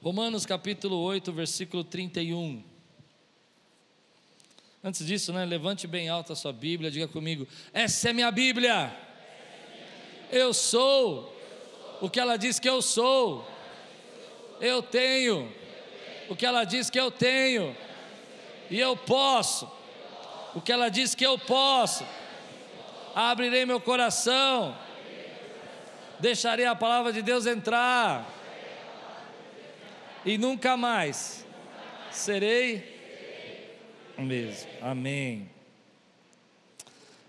Romanos capítulo 8, versículo 31. Antes disso, né, levante bem alta a sua Bíblia, diga comigo: essa é minha Bíblia. Eu sou o que ela diz que eu sou. Eu tenho o que ela diz que eu tenho. E eu posso o que ela diz que eu posso. Abrirei meu coração. Deixarei a palavra de Deus entrar. E nunca mais serei o mesmo. Amém.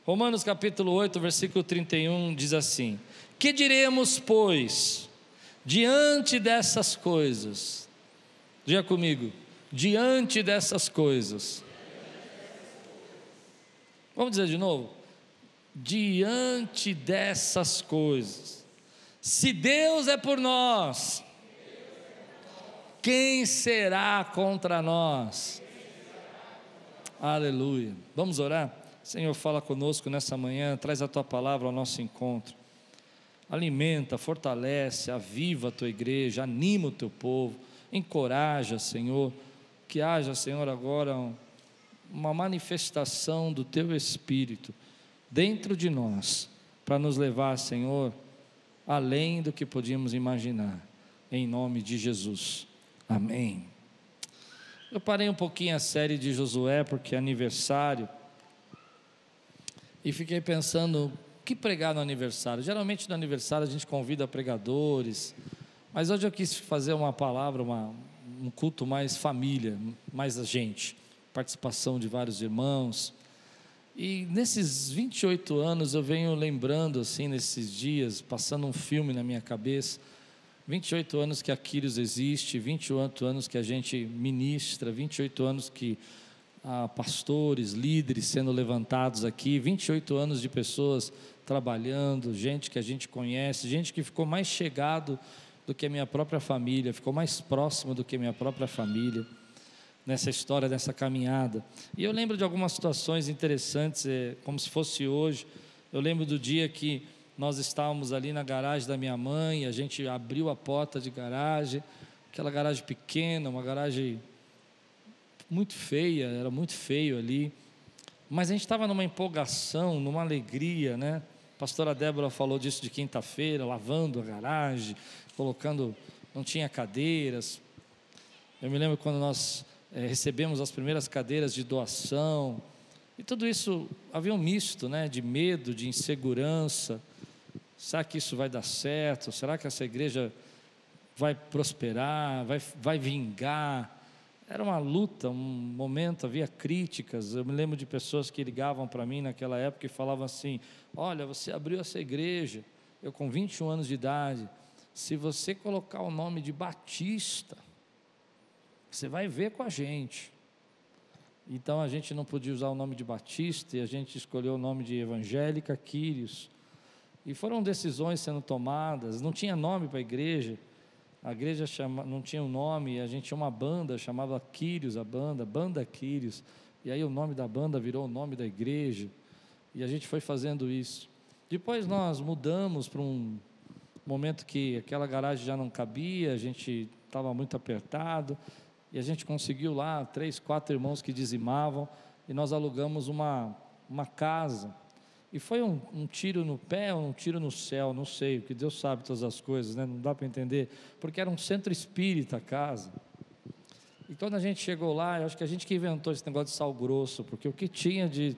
Romanos capítulo 8, versículo 31 diz assim: Que diremos, pois, diante dessas coisas? Diga comigo, diante dessas coisas. Vamos dizer de novo? Diante dessas coisas. Se Deus é por nós, quem será contra nós? Aleluia. Vamos orar? Senhor, fala conosco nessa manhã, traz a tua palavra ao nosso encontro. Alimenta, fortalece, aviva a tua igreja, anima o teu povo, encoraja, Senhor, que haja, Senhor, agora uma manifestação do teu espírito dentro de nós, para nos levar, Senhor, além do que podíamos imaginar, em nome de Jesus. Amém. Eu parei um pouquinho a série de Josué porque é aniversário e fiquei pensando o que pregar no aniversário. Geralmente no aniversário a gente convida pregadores, mas hoje eu quis fazer uma palavra, uma, um culto mais família, mais a gente, participação de vários irmãos. E nesses 28 anos eu venho lembrando assim nesses dias, passando um filme na minha cabeça 28 anos que a existe, 28 anos que a gente ministra, 28 anos que há pastores, líderes sendo levantados aqui, 28 anos de pessoas trabalhando, gente que a gente conhece, gente que ficou mais chegado do que a minha própria família, ficou mais próximo do que a minha própria família nessa história, nessa caminhada. E eu lembro de algumas situações interessantes, é, como se fosse hoje. Eu lembro do dia que nós estávamos ali na garagem da minha mãe, a gente abriu a porta de garagem, aquela garagem pequena, uma garagem muito feia, era muito feio ali. Mas a gente estava numa empolgação, numa alegria, né? A pastora Débora falou disso de quinta-feira, lavando a garagem, colocando, não tinha cadeiras. Eu me lembro quando nós é, recebemos as primeiras cadeiras de doação. E tudo isso havia um misto, né, de medo, de insegurança. Será que isso vai dar certo? Será que essa igreja vai prosperar? Vai, vai vingar? Era uma luta, um momento, havia críticas. Eu me lembro de pessoas que ligavam para mim naquela época e falavam assim: Olha, você abriu essa igreja, eu com 21 anos de idade. Se você colocar o nome de Batista, você vai ver com a gente. Então a gente não podia usar o nome de Batista e a gente escolheu o nome de Evangélica Quírios e foram decisões sendo tomadas, não tinha nome para a igreja, a igreja chama, não tinha um nome, a gente tinha uma banda, chamava Quírios, a banda, Banda Quírios, e aí o nome da banda virou o nome da igreja, e a gente foi fazendo isso. Depois nós mudamos para um momento que aquela garagem já não cabia, a gente estava muito apertado, e a gente conseguiu lá três, quatro irmãos que dizimavam, e nós alugamos uma, uma casa, e foi um, um, tiro no pé ou um tiro no céu, não sei, porque Deus sabe todas as coisas, né? não dá para entender, porque era um centro espírita a casa. E quando a gente chegou lá, eu acho que a gente que inventou esse negócio de sal grosso, porque o que tinha de,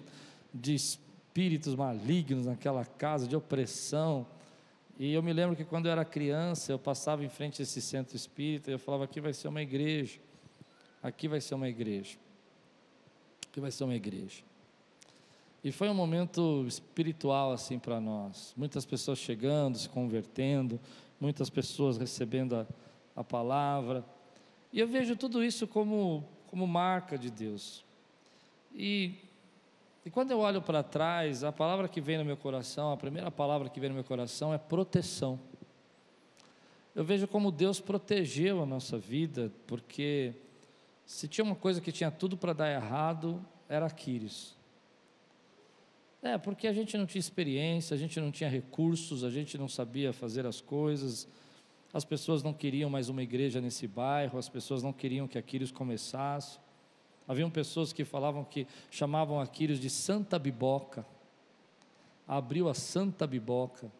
de espíritos malignos naquela casa, de opressão. E eu me lembro que quando eu era criança, eu passava em frente a esse centro espírita e eu falava: aqui vai ser uma igreja, aqui vai ser uma igreja, aqui vai ser uma igreja. E foi um momento espiritual assim para nós. Muitas pessoas chegando, se convertendo, muitas pessoas recebendo a, a palavra. E eu vejo tudo isso como, como marca de Deus. E, e quando eu olho para trás, a palavra que vem no meu coração, a primeira palavra que vem no meu coração é proteção. Eu vejo como Deus protegeu a nossa vida, porque se tinha uma coisa que tinha tudo para dar errado, era Aquiles. É, porque a gente não tinha experiência, a gente não tinha recursos, a gente não sabia fazer as coisas. as pessoas não queriam mais uma igreja nesse bairro, as pessoas não queriam que Aquiles começasse. Haviam pessoas que falavam que chamavam Aquiles de Santa Biboca. Abriu a Santa Biboca.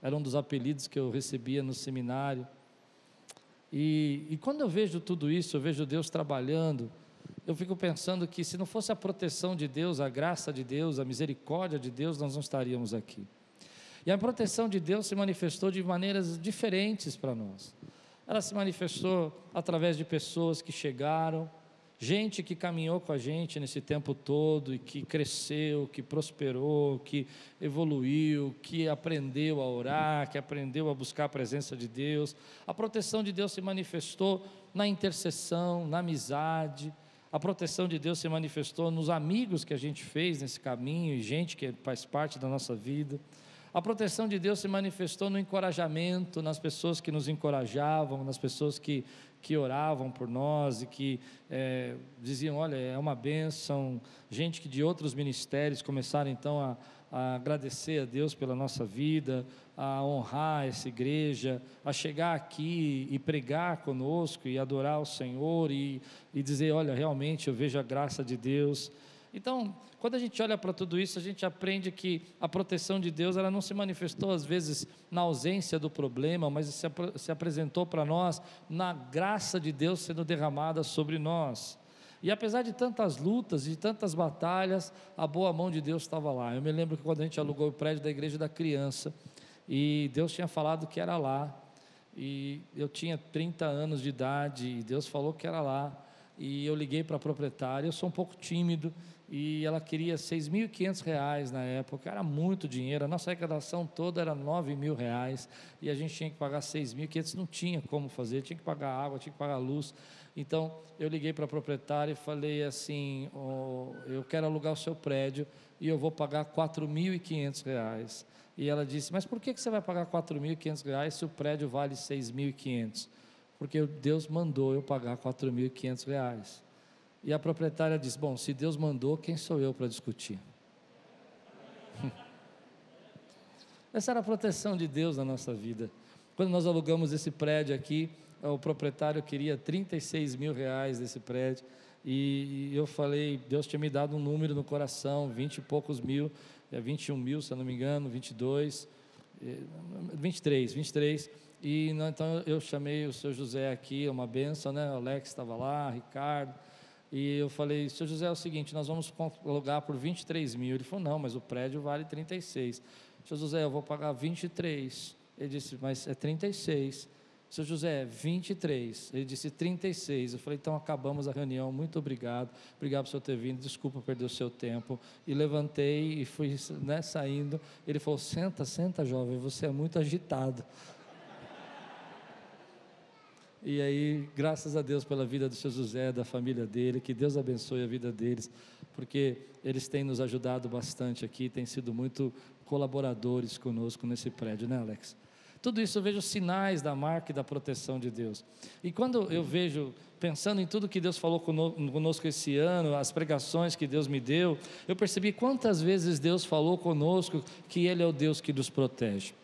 Era um dos apelidos que eu recebia no seminário. E, e quando eu vejo tudo isso, eu vejo Deus trabalhando, eu fico pensando que se não fosse a proteção de Deus, a graça de Deus, a misericórdia de Deus, nós não estaríamos aqui. E a proteção de Deus se manifestou de maneiras diferentes para nós. Ela se manifestou através de pessoas que chegaram, gente que caminhou com a gente nesse tempo todo e que cresceu, que prosperou, que evoluiu, que aprendeu a orar, que aprendeu a buscar a presença de Deus. A proteção de Deus se manifestou na intercessão, na amizade. A proteção de Deus se manifestou nos amigos que a gente fez nesse caminho e gente que faz parte da nossa vida. A proteção de Deus se manifestou no encorajamento, nas pessoas que nos encorajavam, nas pessoas que, que oravam por nós e que é, diziam: olha, é uma bênção. Gente que de outros ministérios começaram então a, a agradecer a Deus pela nossa vida, a honrar essa igreja, a chegar aqui e pregar conosco e adorar o Senhor e, e dizer: olha, realmente eu vejo a graça de Deus. Então, quando a gente olha para tudo isso, a gente aprende que a proteção de Deus ela não se manifestou às vezes na ausência do problema, mas se, ap se apresentou para nós na graça de Deus sendo derramada sobre nós. E apesar de tantas lutas, de tantas batalhas, a boa mão de Deus estava lá. Eu me lembro que quando a gente alugou o prédio da igreja da criança, e Deus tinha falado que era lá, e eu tinha 30 anos de idade, e Deus falou que era lá, e eu liguei para a proprietária, eu sou um pouco tímido, e ela queria 6.500 reais na época, era muito dinheiro, a nossa arrecadação toda era 9 mil reais, e a gente tinha que pagar 6.500, não tinha como fazer, tinha que pagar água, tinha que pagar luz, então eu liguei para a proprietária e falei assim, oh, eu quero alugar o seu prédio, e eu vou pagar 4.500 reais, e ela disse, mas por que você vai pagar 4.500 reais se o prédio vale 6.500? Porque Deus mandou eu pagar 4.500 reais, e a proprietária diz: Bom, se Deus mandou, quem sou eu para discutir? Essa era a proteção de Deus na nossa vida. Quando nós alugamos esse prédio aqui, o proprietário queria 36 mil reais desse prédio. E eu falei, Deus tinha me dado um número no coração, 20 e poucos mil, 21 é mil, se eu não me engano, 22, 23, 23. E então eu chamei o seu José aqui, uma benção, né? O Alex estava lá, Ricardo. E eu falei, seu José, é o seguinte, nós vamos alugar por 23 mil. Ele falou, não, mas o prédio vale 36. Seu José, eu vou pagar 23. Ele disse, mas é 36. Seu José, 23. Ele disse 36. Eu falei, então acabamos a reunião, muito obrigado. Obrigado por senhor ter vindo, desculpa perder o seu tempo. E levantei e fui né, saindo. Ele falou, senta, senta, jovem, você é muito agitado. E aí, graças a Deus pela vida do seu José, da família dele, que Deus abençoe a vida deles, porque eles têm nos ajudado bastante aqui, têm sido muito colaboradores conosco nesse prédio, né, Alex? Tudo isso eu vejo sinais da marca e da proteção de Deus. E quando eu vejo, pensando em tudo que Deus falou conosco esse ano, as pregações que Deus me deu, eu percebi quantas vezes Deus falou conosco que Ele é o Deus que nos protege.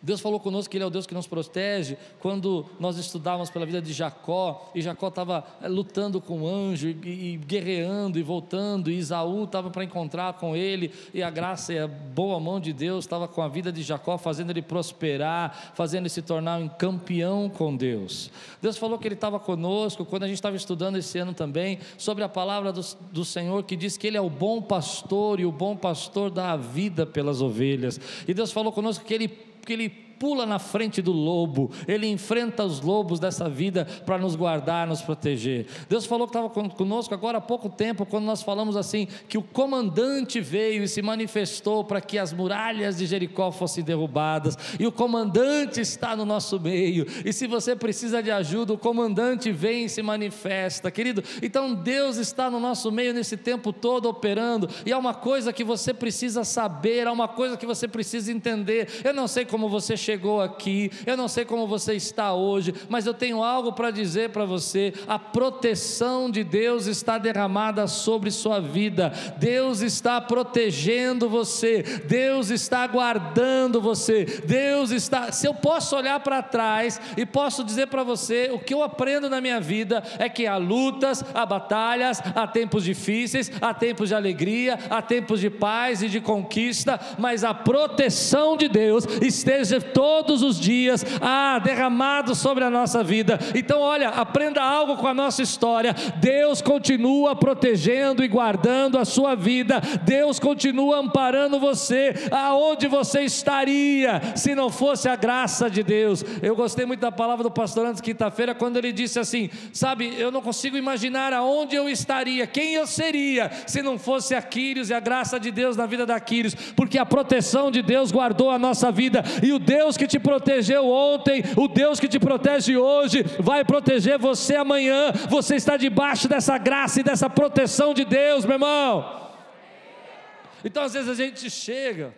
Deus falou conosco que Ele é o Deus que nos protege. Quando nós estudávamos pela vida de Jacó, e Jacó estava eh, lutando com o anjo, e, e guerreando e voltando, e Isaú estava para encontrar com ele, e a graça e a boa mão de Deus estava com a vida de Jacó, fazendo ele prosperar, fazendo ele se tornar um campeão com Deus. Deus falou que Ele estava conosco quando a gente estava estudando esse ano também, sobre a palavra do, do Senhor, que diz que Ele é o bom pastor, e o bom pastor dá a vida pelas ovelhas. E Deus falou conosco que Ele que ele pula na frente do lobo, ele enfrenta os lobos dessa vida para nos guardar, nos proteger. Deus falou que estava conosco agora há pouco tempo, quando nós falamos assim, que o comandante veio e se manifestou para que as muralhas de Jericó fossem derrubadas, e o comandante está no nosso meio, e se você precisa de ajuda, o comandante vem e se manifesta, querido. Então Deus está no nosso meio nesse tempo todo operando, e há uma coisa que você precisa saber, há uma coisa que você precisa entender. Eu não sei como você chegou aqui, eu não sei como você está hoje, mas eu tenho algo para dizer para você: a proteção de Deus está derramada sobre sua vida, Deus está protegendo você, Deus está guardando você, Deus está. Se eu posso olhar para trás e posso dizer para você, o que eu aprendo na minha vida é que há lutas, há batalhas, há tempos difíceis, há tempos de alegria, há tempos de paz e de conquista, mas a proteção de Deus esteja todos os dias ah, derramado sobre a nossa vida. Então, olha, aprenda algo com a nossa história. Deus continua protegendo e guardando a sua vida. Deus continua amparando você. Aonde você estaria se não fosse a graça de Deus? Eu gostei muito da palavra do pastor antes quinta-feira quando ele disse assim: "Sabe, eu não consigo imaginar aonde eu estaria, quem eu seria se não fosse Aquiles e a graça de Deus na vida da Aquiles, porque a proteção de Deus guardou a nossa vida e o Deus que te protegeu ontem, o Deus que te protege hoje, vai proteger você amanhã. Você está debaixo dessa graça e dessa proteção de Deus, meu irmão. Então, às vezes a gente chega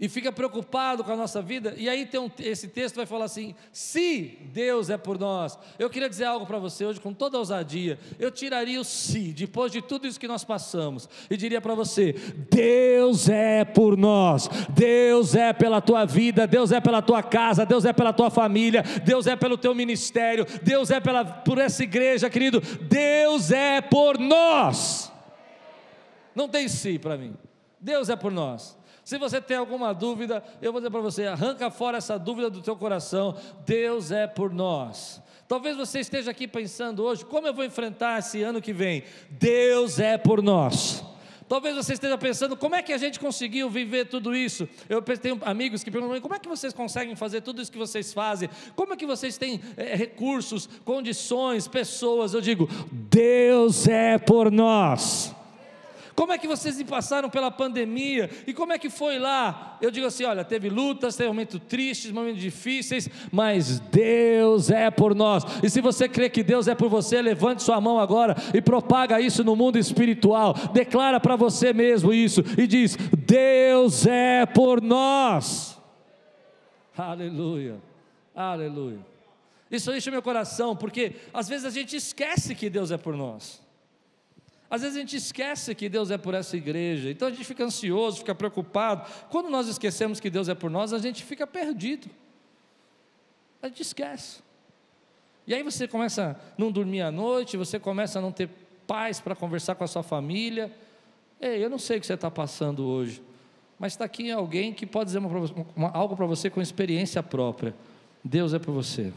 e fica preocupado com a nossa vida, e aí tem um, esse texto vai falar assim: se Deus é por nós, eu queria dizer algo para você hoje com toda ousadia, eu tiraria o se, depois de tudo isso que nós passamos, e diria para você: Deus é por nós, Deus é pela tua vida, Deus é pela tua casa, Deus é pela tua família, Deus é pelo teu ministério, Deus é pela, por essa igreja, querido, Deus é por nós. Não tem si para mim, Deus é por nós. Se você tem alguma dúvida, eu vou dizer para você: arranca fora essa dúvida do teu coração. Deus é por nós. Talvez você esteja aqui pensando hoje: como eu vou enfrentar esse ano que vem? Deus é por nós. Talvez você esteja pensando, como é que a gente conseguiu viver tudo isso? Eu tenho amigos que perguntam, como é que vocês conseguem fazer tudo isso que vocês fazem? Como é que vocês têm é, recursos, condições, pessoas? Eu digo, Deus é por nós. Como é que vocês passaram pela pandemia? E como é que foi lá? Eu digo assim: olha, teve lutas, teve momentos tristes, momentos difíceis, mas Deus é por nós. E se você crê que Deus é por você, levante sua mão agora e propaga isso no mundo espiritual. Declara para você mesmo isso e diz: Deus é por nós. Aleluia, aleluia. Isso enche meu coração, porque às vezes a gente esquece que Deus é por nós. Às vezes a gente esquece que Deus é por essa igreja, então a gente fica ansioso, fica preocupado. Quando nós esquecemos que Deus é por nós, a gente fica perdido. A gente esquece. E aí você começa a não dormir à noite, você começa a não ter paz para conversar com a sua família. Ei, eu não sei o que você está passando hoje, mas está aqui alguém que pode dizer uma, uma, algo para você com experiência própria. Deus é por você.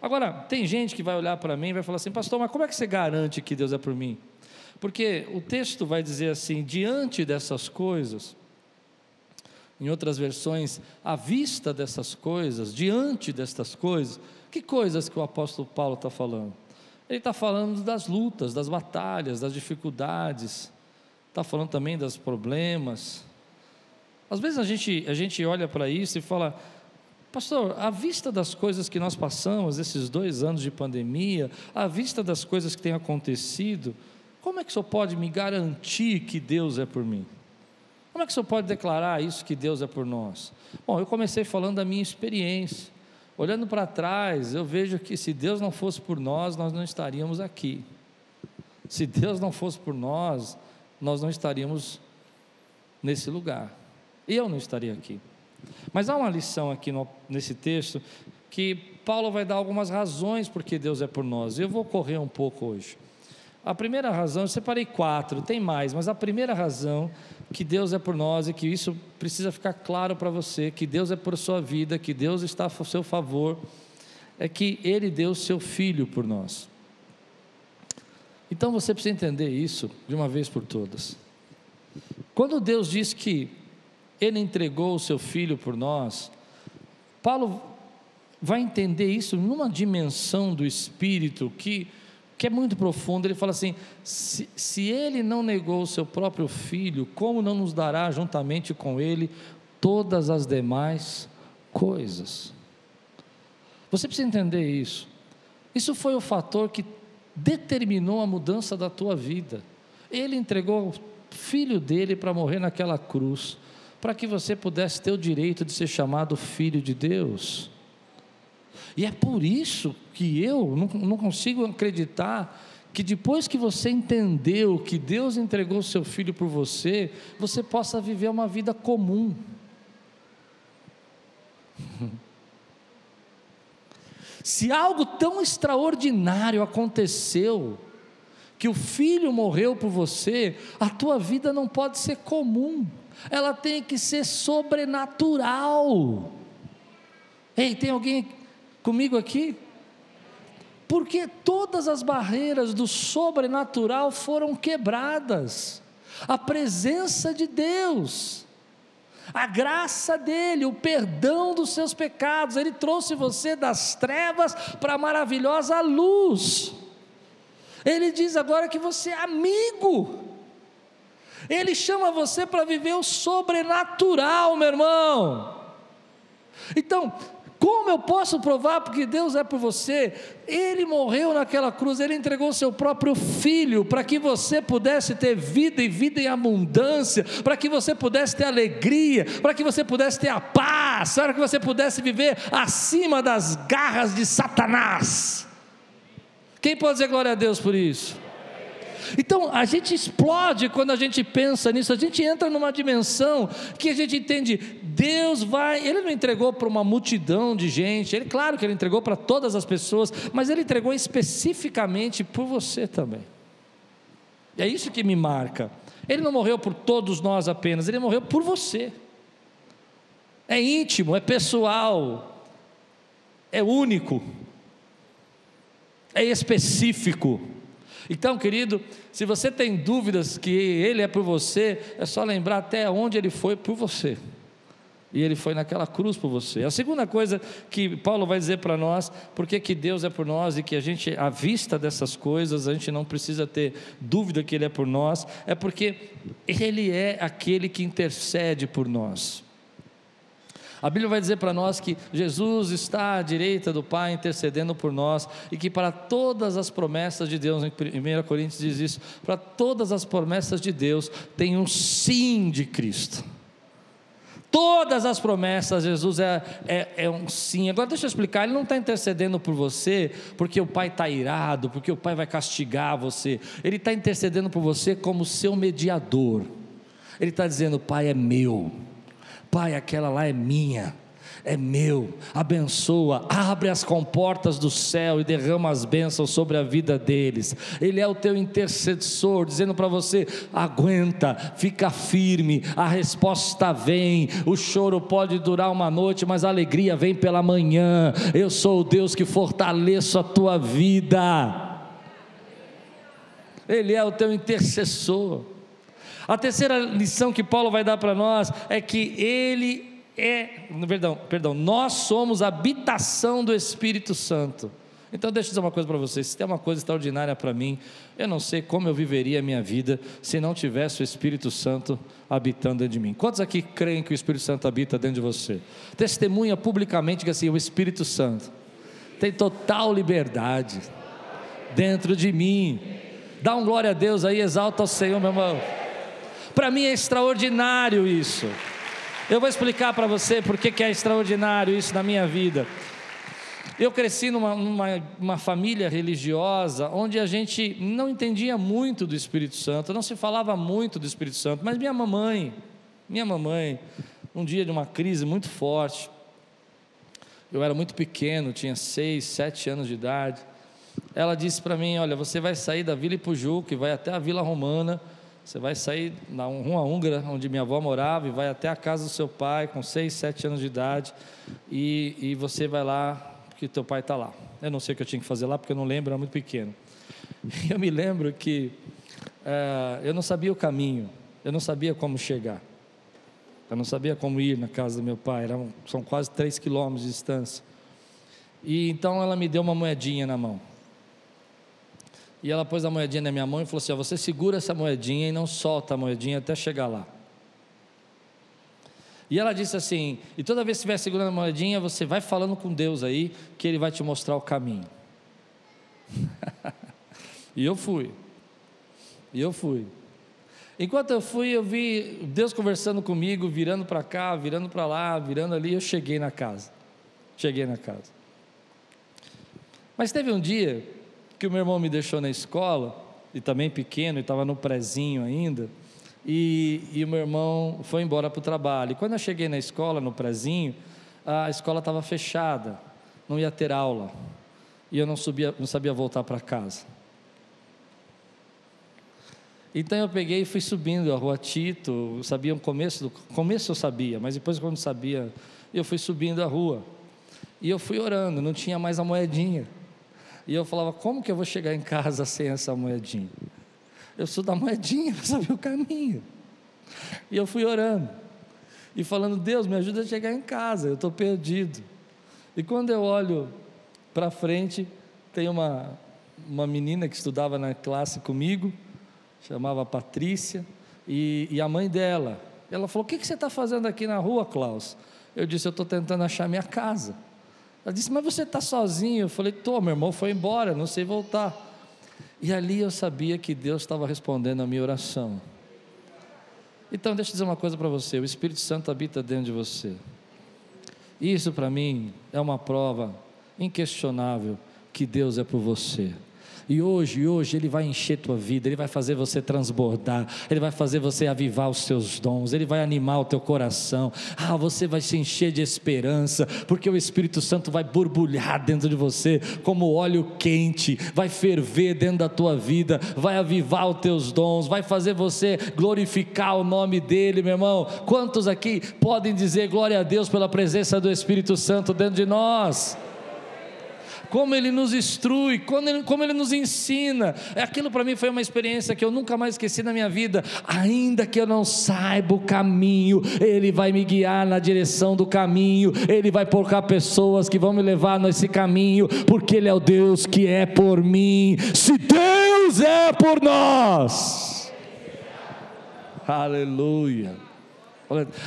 Agora, tem gente que vai olhar para mim e vai falar assim, pastor, mas como é que você garante que Deus é por mim? Porque o texto vai dizer assim: diante dessas coisas, em outras versões, à vista dessas coisas, diante destas coisas, que coisas que o apóstolo Paulo está falando? Ele está falando das lutas, das batalhas, das dificuldades, está falando também dos problemas. Às vezes a gente, a gente olha para isso e fala, Pastor, à vista das coisas que nós passamos, esses dois anos de pandemia, à vista das coisas que têm acontecido, como é que o senhor pode me garantir que Deus é por mim? Como é que o senhor pode declarar isso que Deus é por nós? Bom, eu comecei falando da minha experiência. Olhando para trás, eu vejo que se Deus não fosse por nós, nós não estaríamos aqui. Se Deus não fosse por nós, nós não estaríamos nesse lugar. Eu não estaria aqui. Mas há uma lição aqui no, nesse texto que Paulo vai dar algumas razões porque Deus é por nós. Eu vou correr um pouco hoje. A primeira razão, eu separei quatro, tem mais, mas a primeira razão que Deus é por nós e que isso precisa ficar claro para você, que Deus é por sua vida, que Deus está a seu favor, é que Ele deu seu Filho por nós. Então você precisa entender isso de uma vez por todas. Quando Deus diz que ele entregou o seu filho por nós. Paulo vai entender isso numa dimensão do espírito que, que é muito profunda. Ele fala assim: se, se ele não negou o seu próprio filho, como não nos dará juntamente com ele todas as demais coisas? Você precisa entender isso. Isso foi o fator que determinou a mudança da tua vida. Ele entregou o filho dele para morrer naquela cruz para que você pudesse ter o direito de ser chamado filho de Deus. E é por isso que eu não, não consigo acreditar que depois que você entendeu que Deus entregou seu filho por você, você possa viver uma vida comum. Se algo tão extraordinário aconteceu, que o filho morreu por você, a tua vida não pode ser comum, ela tem que ser sobrenatural. Ei, tem alguém comigo aqui? Porque todas as barreiras do sobrenatural foram quebradas, a presença de Deus, a graça dele, o perdão dos seus pecados, ele trouxe você das trevas para a maravilhosa luz. Ele diz agora que você é amigo. Ele chama você para viver o sobrenatural, meu irmão. Então, como eu posso provar porque Deus é por você? Ele morreu naquela cruz, ele entregou seu próprio filho para que você pudesse ter vida e vida em abundância, para que você pudesse ter alegria, para que você pudesse ter a paz, para que você pudesse viver acima das garras de Satanás. Quem pode dizer glória a Deus por isso? Então a gente explode quando a gente pensa nisso, a gente entra numa dimensão que a gente entende, Deus vai, Ele não entregou para uma multidão de gente, Ele, claro que Ele entregou para todas as pessoas, mas Ele entregou especificamente por você também. É isso que me marca. Ele não morreu por todos nós apenas, Ele morreu por você. É íntimo, é pessoal, é único é específico. Então, querido, se você tem dúvidas que Ele é por você, é só lembrar até onde Ele foi por você. E Ele foi naquela cruz por você. A segunda coisa que Paulo vai dizer para nós, porque que Deus é por nós e que a gente, à vista dessas coisas, a gente não precisa ter dúvida que Ele é por nós, é porque Ele é aquele que intercede por nós. A Bíblia vai dizer para nós que Jesus está à direita do Pai intercedendo por nós e que para todas as promessas de Deus, em 1 Coríntios diz isso, para todas as promessas de Deus tem um sim de Cristo. Todas as promessas, Jesus é, é, é, um sim. Agora deixa eu explicar, Ele não está intercedendo por você porque o Pai está irado, porque o Pai vai castigar você. Ele está intercedendo por você como seu mediador. Ele está dizendo: Pai é meu Pai, aquela lá é minha, é meu, abençoa, abre as comportas do céu e derrama as bênçãos sobre a vida deles. Ele é o teu intercessor, dizendo para você: aguenta, fica firme, a resposta vem. O choro pode durar uma noite, mas a alegria vem pela manhã. Eu sou o Deus que fortaleço a tua vida. Ele é o teu intercessor. A terceira lição que Paulo vai dar para nós é que ele é, perdão, perdão, nós somos a habitação do Espírito Santo. Então, deixa eu dizer uma coisa para vocês: se tem uma coisa extraordinária para mim, eu não sei como eu viveria a minha vida se não tivesse o Espírito Santo habitando dentro de mim. Quantos aqui creem que o Espírito Santo habita dentro de você? Testemunha publicamente que assim, o Espírito Santo tem total liberdade dentro de mim. Dá um glória a Deus aí, exalta o Senhor, meu irmão. Para mim é extraordinário isso. Eu vou explicar para você por que é extraordinário isso na minha vida. Eu cresci numa, numa uma família religiosa onde a gente não entendia muito do Espírito Santo, não se falava muito do Espírito Santo, mas minha mamãe, minha mamãe, um dia de uma crise muito forte, eu era muito pequeno, tinha seis, sete anos de idade, ela disse para mim: Olha, você vai sair da Vila Ipujuca e vai até a Vila Romana você vai sair na Rua Húngara, onde minha avó morava, e vai até a casa do seu pai, com 6, 7 anos de idade, e, e você vai lá, porque teu pai está lá. Eu não sei o que eu tinha que fazer lá, porque eu não lembro, era muito pequeno. Eu me lembro que é, eu não sabia o caminho, eu não sabia como chegar. Eu não sabia como ir na casa do meu pai, eram, são quase 3 quilômetros de distância. E então ela me deu uma moedinha na mão. E ela pôs a moedinha na minha mão e falou assim: ó, Você segura essa moedinha e não solta a moedinha até chegar lá. E ela disse assim: E toda vez que estiver segurando a moedinha, você vai falando com Deus aí, que Ele vai te mostrar o caminho. e eu fui. E eu fui. Enquanto eu fui, eu vi Deus conversando comigo, virando para cá, virando para lá, virando ali, eu cheguei na casa. Cheguei na casa. Mas teve um dia que o meu irmão me deixou na escola, e também pequeno, e estava no prezinho ainda, e, e o meu irmão foi embora para o trabalho. E quando eu cheguei na escola, no prezinho, a escola estava fechada, não ia ter aula, e eu não, subia, não sabia voltar para casa. Então eu peguei e fui subindo a rua Tito, eu sabia o começo, do começo eu sabia, mas depois quando sabia, eu fui subindo a rua. E eu fui orando, não tinha mais a moedinha. E eu falava, como que eu vou chegar em casa sem essa moedinha? Eu sou da moedinha para saber o caminho. E eu fui orando. E falando, Deus, me ajuda a chegar em casa, eu estou perdido. E quando eu olho para frente, tem uma, uma menina que estudava na classe comigo, chamava Patrícia, e, e a mãe dela. Ela falou: O que, que você está fazendo aqui na rua, Klaus? Eu disse: Eu estou tentando achar minha casa. Ela disse: Mas você está sozinho? Eu falei: Tô, meu irmão foi embora, não sei voltar. E ali eu sabia que Deus estava respondendo a minha oração. Então, deixa eu dizer uma coisa para você: o Espírito Santo habita dentro de você. Isso para mim é uma prova inquestionável que Deus é por você. E hoje, hoje Ele vai encher tua vida, Ele vai fazer você transbordar, Ele vai fazer você avivar os seus dons, Ele vai animar o teu coração. Ah, você vai se encher de esperança, porque o Espírito Santo vai borbulhar dentro de você como óleo quente, vai ferver dentro da tua vida, vai avivar os teus dons, vai fazer você glorificar o nome dEle, meu irmão. Quantos aqui podem dizer glória a Deus pela presença do Espírito Santo dentro de nós? Como Ele nos instrui, como Ele, como ele nos ensina. Aquilo para mim foi uma experiência que eu nunca mais esqueci na minha vida. Ainda que eu não saiba o caminho, Ele vai me guiar na direção do caminho, Ele vai colocar pessoas que vão me levar nesse caminho, porque Ele é o Deus que é por mim. Se Deus é por nós, aleluia.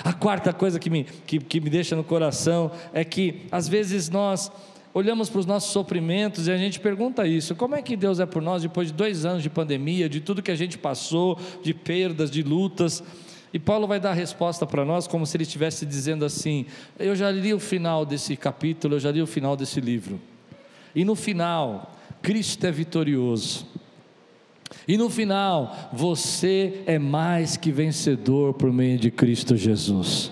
A quarta coisa que me, que, que me deixa no coração é que às vezes nós olhamos para os nossos sofrimentos e a gente pergunta isso: como é que Deus é por nós depois de dois anos de pandemia, de tudo que a gente passou, de perdas, de lutas? E Paulo vai dar a resposta para nós como se ele estivesse dizendo assim: Eu já li o final desse capítulo, eu já li o final desse livro. E no final, Cristo é vitorioso. E no final, você é mais que vencedor por meio de Cristo Jesus.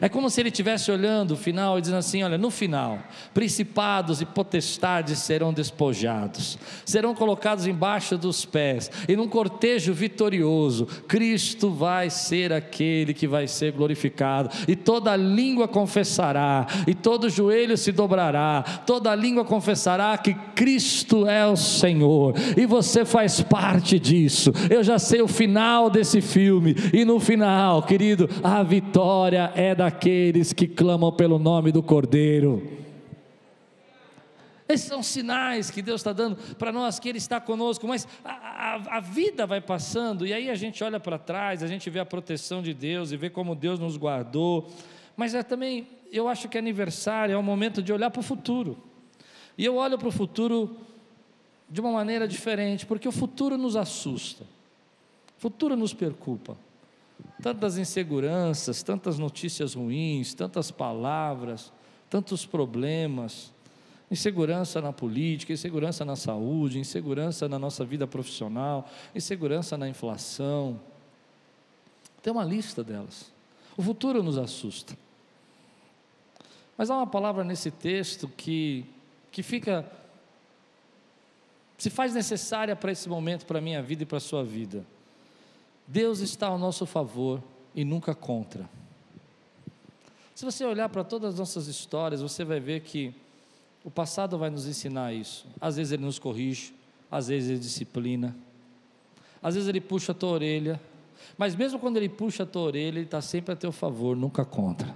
É como se ele estivesse olhando o final e dizendo assim: olha, no final, principados e potestades serão despojados, serão colocados embaixo dos pés, e num cortejo vitorioso, Cristo vai ser aquele que vai ser glorificado, e toda língua confessará, e todo joelho se dobrará, toda língua confessará que Cristo é o Senhor, e você faz parte disso. Eu já sei o final desse filme, e no final, querido, a vitória é da daqueles que clamam pelo nome do Cordeiro. Esses são sinais que Deus está dando para nós, que Ele está conosco, mas a, a, a, vida vai passando, e aí a gente olha para trás, a gente vê a proteção de Deus e vê como Deus nos guardou, mas é também, eu acho que aniversário é um momento de olhar para o futuro, e eu olho para o futuro de uma maneira diferente, porque o futuro nos assusta, o futuro nos preocupa tantas inseguranças, tantas notícias ruins, tantas palavras, tantos problemas, insegurança na política, insegurança na saúde, insegurança na nossa vida profissional, insegurança na inflação. Tem uma lista delas. O futuro nos assusta. Mas há uma palavra nesse texto que, que fica, se faz necessária para esse momento, para a minha vida e para a sua vida. Deus está ao nosso favor e nunca contra. Se você olhar para todas as nossas histórias, você vai ver que o passado vai nos ensinar isso. Às vezes ele nos corrige, às vezes ele disciplina, às vezes ele puxa a tua orelha, mas mesmo quando ele puxa a tua orelha, ele está sempre a teu favor, nunca contra.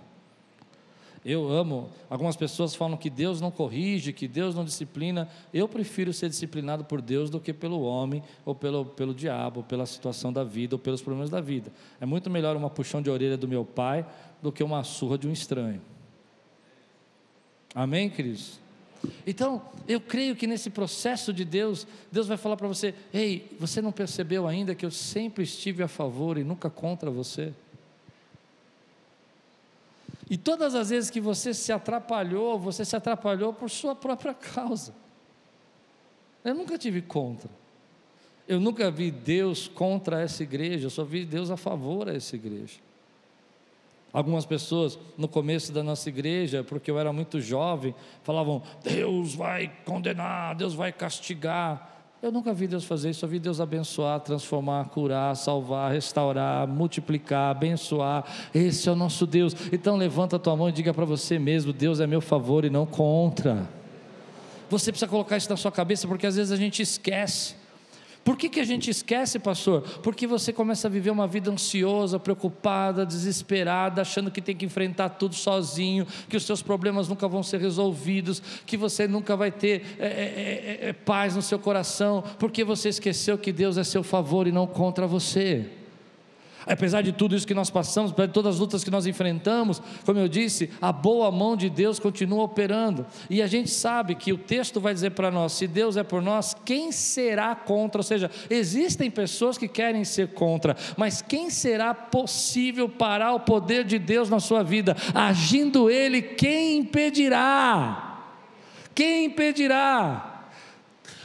Eu amo. Algumas pessoas falam que Deus não corrige, que Deus não disciplina. Eu prefiro ser disciplinado por Deus do que pelo homem, ou pelo, pelo diabo, ou pela situação da vida, ou pelos problemas da vida. É muito melhor uma puxão de orelha do meu pai do que uma surra de um estranho. Amém, queridos? Então, eu creio que nesse processo de Deus, Deus vai falar para você: ei, você não percebeu ainda que eu sempre estive a favor e nunca contra você? E todas as vezes que você se atrapalhou, você se atrapalhou por sua própria causa. Eu nunca tive contra. Eu nunca vi Deus contra essa igreja, eu só vi Deus a favor a essa igreja. Algumas pessoas, no começo da nossa igreja, porque eu era muito jovem, falavam: Deus vai condenar, Deus vai castigar. Eu nunca vi Deus fazer isso, só vi Deus abençoar, transformar, curar, salvar, restaurar, multiplicar, abençoar. Esse é o nosso Deus. Então levanta a tua mão e diga para você mesmo: Deus é meu favor e não contra. Você precisa colocar isso na sua cabeça, porque às vezes a gente esquece. Por que, que a gente esquece, pastor? Porque você começa a viver uma vida ansiosa, preocupada, desesperada, achando que tem que enfrentar tudo sozinho, que os seus problemas nunca vão ser resolvidos, que você nunca vai ter é, é, é, é paz no seu coração, porque você esqueceu que Deus é seu favor e não contra você. Apesar de tudo isso que nós passamos, apesar de todas as lutas que nós enfrentamos, como eu disse, a boa mão de Deus continua operando. E a gente sabe que o texto vai dizer para nós: se Deus é por nós, quem será contra? Ou seja, existem pessoas que querem ser contra, mas quem será possível parar o poder de Deus na sua vida? Agindo Ele, quem impedirá? Quem impedirá?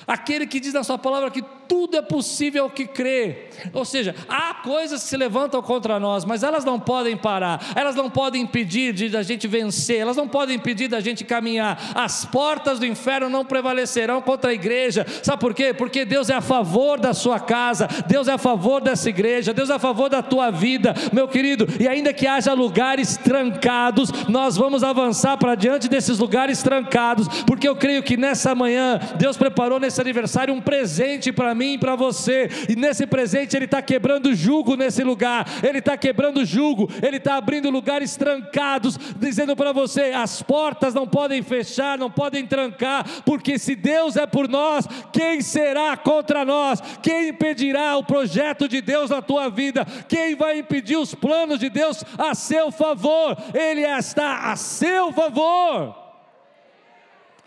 Aquele que diz na sua palavra que tudo é possível que crê. Ou seja, há coisas que se levantam contra nós, mas elas não podem parar, elas não podem impedir de a gente vencer, elas não podem impedir da gente caminhar. As portas do inferno não prevalecerão contra a igreja. Sabe por quê? Porque Deus é a favor da sua casa, Deus é a favor dessa igreja, Deus é a favor da tua vida, meu querido. E ainda que haja lugares trancados, nós vamos avançar para diante desses lugares trancados, porque eu creio que nessa manhã Deus preparou nesse aniversário um presente para mim e para você. E nesse presente Ele está quebrando jugo nesse lugar. Ele está quebrando jugo. Ele está abrindo lugares trancados, dizendo para você: as portas não podem fechar, não podem trancar, porque se Deus é por nós, quem será contra nós? Quem impedirá o projeto de Deus na tua vida? Quem vai impedir os planos de Deus a seu favor? Ele está a seu favor.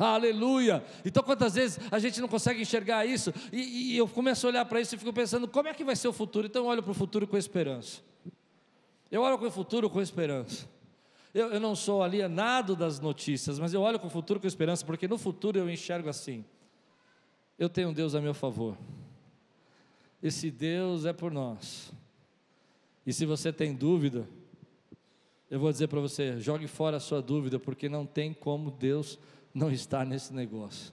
Aleluia. Então, quantas vezes a gente não consegue enxergar isso? E, e eu começo a olhar para isso e fico pensando: como é que vai ser o futuro? Então, eu olho para o futuro com esperança. Eu olho para o futuro com esperança. Eu, eu não sou alienado das notícias, mas eu olho para o futuro com esperança, porque no futuro eu enxergo assim: eu tenho Deus a meu favor. Esse Deus é por nós. E se você tem dúvida, eu vou dizer para você: jogue fora a sua dúvida, porque não tem como Deus não está nesse negócio.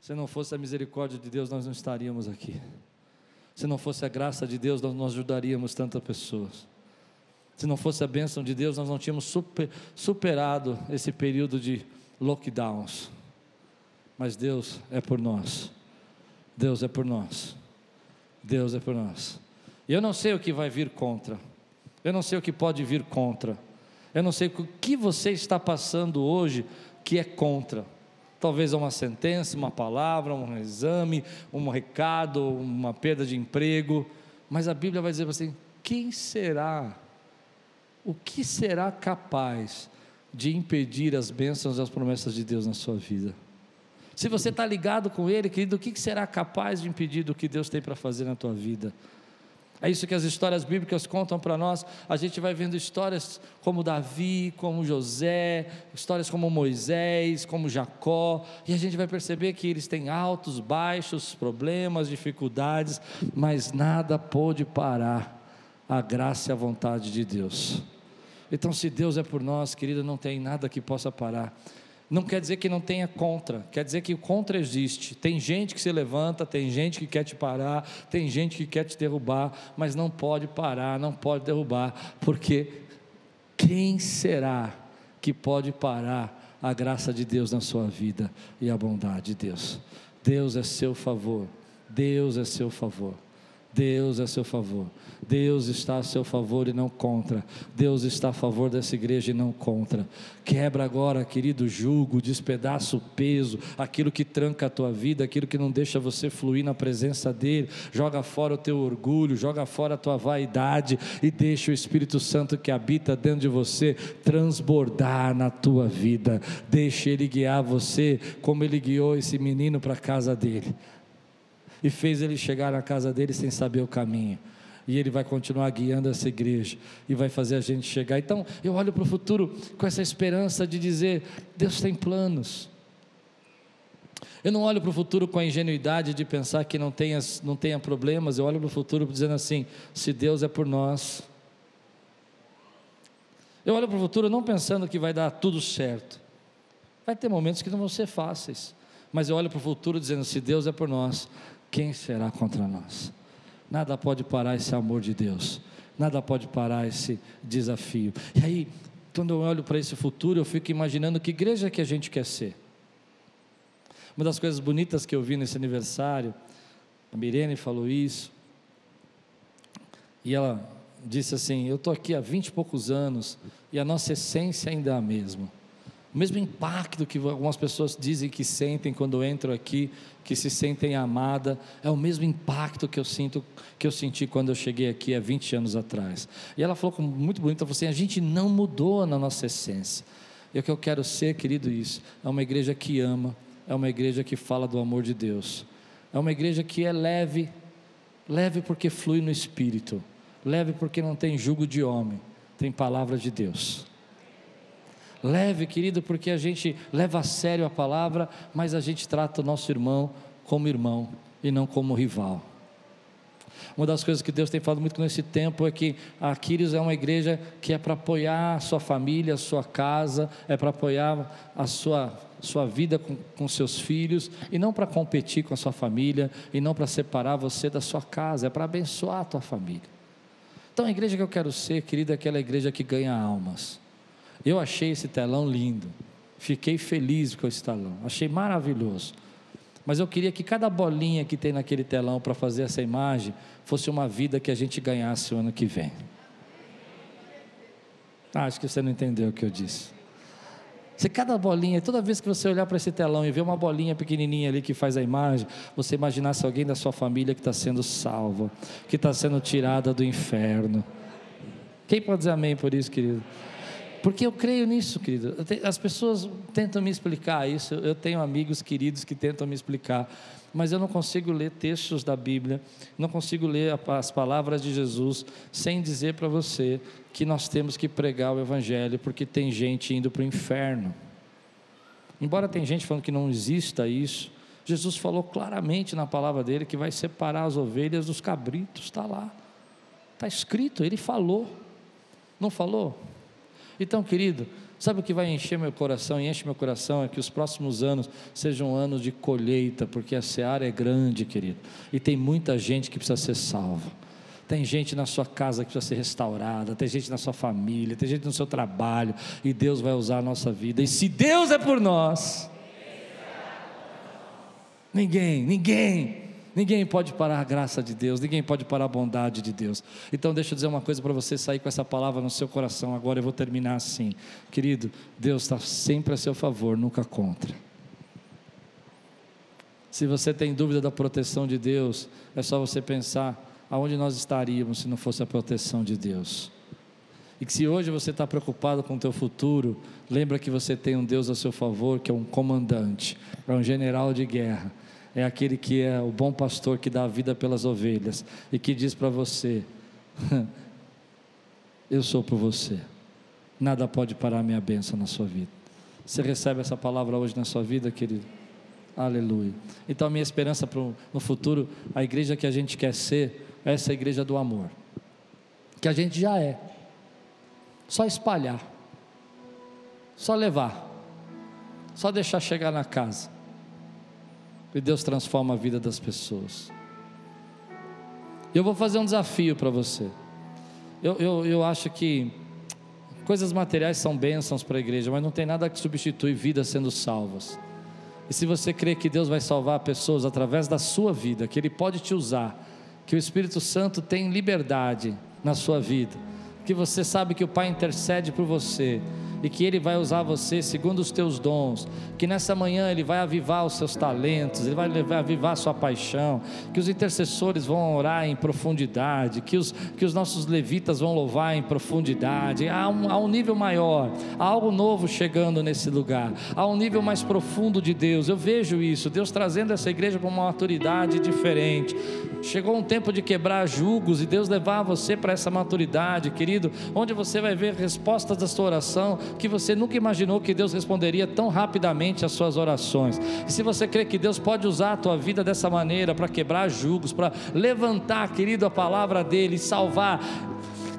Se não fosse a misericórdia de Deus, nós não estaríamos aqui. Se não fosse a graça de Deus, nós não ajudaríamos tantas pessoas. Se não fosse a bênção de Deus, nós não tínhamos super, superado esse período de lockdowns. Mas Deus é por nós. Deus é por nós. Deus é por nós. E eu não sei o que vai vir contra. Eu não sei o que pode vir contra. Eu não sei o que você está passando hoje que é contra. Talvez uma sentença, uma palavra, um exame, um recado, uma perda de emprego. Mas a Bíblia vai dizer assim: quem será, o que será capaz de impedir as bênçãos e as promessas de Deus na sua vida? Se você está ligado com Ele, querido, o que será capaz de impedir do que Deus tem para fazer na tua vida? É isso que as histórias bíblicas contam para nós. A gente vai vendo histórias como Davi, como José, histórias como Moisés, como Jacó, e a gente vai perceber que eles têm altos, baixos, problemas, dificuldades, mas nada pôde parar a graça e a vontade de Deus. Então, se Deus é por nós, querida, não tem nada que possa parar. Não quer dizer que não tenha contra, quer dizer que o contra existe. Tem gente que se levanta, tem gente que quer te parar, tem gente que quer te derrubar, mas não pode parar, não pode derrubar, porque quem será que pode parar a graça de Deus na sua vida e a bondade de Deus? Deus é seu favor, Deus é seu favor. Deus é a seu favor. Deus está a seu favor e não contra. Deus está a favor dessa igreja e não contra. Quebra agora, querido, jugo, despedaça o peso, aquilo que tranca a tua vida, aquilo que não deixa você fluir na presença dEle. Joga fora o teu orgulho, joga fora a tua vaidade e deixa o Espírito Santo que habita dentro de você transbordar na tua vida. Deixa Ele guiar você como Ele guiou esse menino para a casa dele e fez ele chegar na casa dele sem saber o caminho. E ele vai continuar guiando essa igreja e vai fazer a gente chegar. Então, eu olho para o futuro com essa esperança de dizer: Deus tem planos. Eu não olho para o futuro com a ingenuidade de pensar que não tenha, não tenha problemas, eu olho para o futuro dizendo assim: se Deus é por nós. Eu olho para o futuro não pensando que vai dar tudo certo. Vai ter momentos que não vão ser fáceis, mas eu olho para o futuro dizendo: se Deus é por nós, quem será contra nós? Nada pode parar esse amor de Deus, nada pode parar esse desafio. E aí, quando eu olho para esse futuro, eu fico imaginando que igreja que a gente quer ser. Uma das coisas bonitas que eu vi nesse aniversário, a Mirene falou isso, e ela disse assim: Eu estou aqui há vinte e poucos anos e a nossa essência ainda é a mesma. O mesmo impacto que algumas pessoas dizem que sentem quando entram aqui, que se sentem amada, é o mesmo impacto que eu sinto, que eu senti quando eu cheguei aqui há 20 anos atrás. E ela falou muito bonito, falou assim: a gente não mudou na nossa essência. E o que eu quero ser, querido, isso é uma igreja que ama, é uma igreja que fala do amor de Deus, é uma igreja que é leve, leve porque flui no espírito, leve porque não tem jugo de homem, tem palavra de Deus. Leve, querido, porque a gente leva a sério a palavra, mas a gente trata o nosso irmão como irmão e não como rival. Uma das coisas que Deus tem falado muito nesse tempo é que a Aquiles é uma igreja que é para apoiar a sua família, a sua casa, é para apoiar a sua, sua vida com, com seus filhos, e não para competir com a sua família, e não para separar você da sua casa, é para abençoar a tua família. Então a igreja que eu quero ser, querida, é aquela igreja que ganha almas eu achei esse telão lindo. Fiquei feliz com esse telão. Achei maravilhoso. Mas eu queria que cada bolinha que tem naquele telão para fazer essa imagem fosse uma vida que a gente ganhasse o ano que vem. Ah, acho que você não entendeu o que eu disse. Se cada bolinha, toda vez que você olhar para esse telão e ver uma bolinha pequenininha ali que faz a imagem, você imaginasse alguém da sua família que está sendo salva, que está sendo tirada do inferno. Quem pode dizer amém por isso, querido? Porque eu creio nisso, querido. As pessoas tentam me explicar isso. Eu tenho amigos queridos que tentam me explicar, mas eu não consigo ler textos da Bíblia, não consigo ler as palavras de Jesus sem dizer para você que nós temos que pregar o Evangelho, porque tem gente indo para o inferno. Embora tem gente falando que não exista isso, Jesus falou claramente na palavra dele que vai separar as ovelhas dos cabritos, está lá, está escrito, ele falou, não falou? Então, querido, sabe o que vai encher meu coração e enche meu coração é que os próximos anos sejam anos de colheita, porque a seara é grande, querido, e tem muita gente que precisa ser salva. Tem gente na sua casa que precisa ser restaurada, tem gente na sua família, tem gente no seu trabalho, e Deus vai usar a nossa vida. E se Deus é por nós, ninguém, ninguém, Ninguém pode parar a graça de Deus, ninguém pode parar a bondade de Deus. Então, deixa eu dizer uma coisa para você sair com essa palavra no seu coração. Agora eu vou terminar assim. Querido, Deus está sempre a seu favor, nunca contra. Se você tem dúvida da proteção de Deus, é só você pensar aonde nós estaríamos se não fosse a proteção de Deus. E que se hoje você está preocupado com o teu futuro, lembra que você tem um Deus a seu favor, que é um comandante, é um general de guerra é aquele que é o bom pastor que dá a vida pelas ovelhas e que diz para você: Eu sou por você, nada pode parar a minha bênção na sua vida. Você recebe essa palavra hoje na sua vida, querido? Aleluia. Então, a minha esperança pro, no futuro, a igreja que a gente quer ser, é essa igreja do amor, que a gente já é, só espalhar, só levar, só deixar chegar na casa e Deus transforma a vida das pessoas. Eu vou fazer um desafio para você. Eu, eu, eu acho que coisas materiais são bênçãos para a igreja, mas não tem nada que substitui vidas sendo salvas. E se você crê que Deus vai salvar pessoas através da sua vida, que Ele pode te usar que o Espírito Santo tem liberdade na sua vida, que você sabe que o Pai intercede por você e que Ele vai usar você segundo os teus dons, que nessa manhã Ele vai avivar os seus talentos, Ele vai avivar a sua paixão, que os intercessores vão orar em profundidade, que os, que os nossos levitas vão louvar em profundidade, há um, há um nível maior, há algo novo chegando nesse lugar, há um nível mais profundo de Deus, eu vejo isso, Deus trazendo essa igreja para uma maturidade diferente, chegou um tempo de quebrar julgos e Deus levar você para essa maturidade, querido, onde você vai ver respostas da sua oração, que você nunca imaginou que Deus responderia tão rapidamente às suas orações. E se você crê que Deus pode usar a tua vida dessa maneira para quebrar julgos, para levantar, querido, a palavra dele, salvar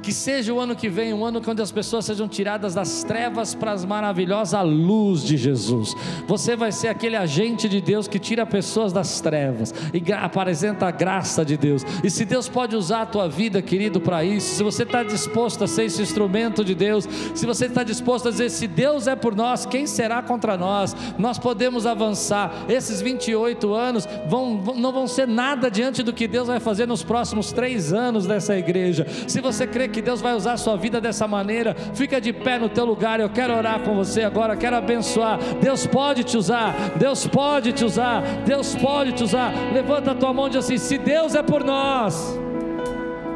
que seja o ano que vem um ano onde as pessoas sejam tiradas das trevas para as maravilhosa luz de Jesus. Você vai ser aquele agente de Deus que tira pessoas das trevas e apresenta a graça de Deus. E se Deus pode usar a tua vida, querido, para isso, se você está disposto a ser esse instrumento de Deus, se você está disposto a dizer: se Deus é por nós, quem será contra nós? Nós podemos avançar. Esses 28 anos vão, não vão ser nada diante do que Deus vai fazer nos próximos três anos dessa igreja. Se você crê que Deus vai usar a sua vida dessa maneira, fica de pé no teu lugar. Eu quero orar com você agora, quero abençoar. Deus pode te usar, Deus pode te usar, Deus pode te usar. Levanta a tua mão e diz assim: se Deus é por nós,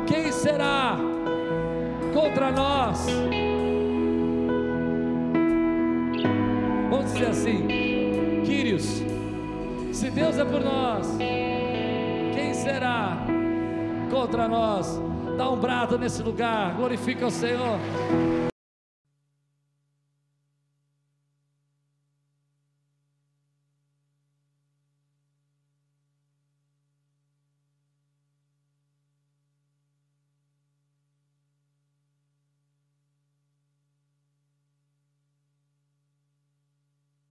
quem será contra nós? Vamos dizer assim, Quírios, se Deus é por nós, quem será contra nós? Dá um brado nesse lugar, glorifica o Senhor.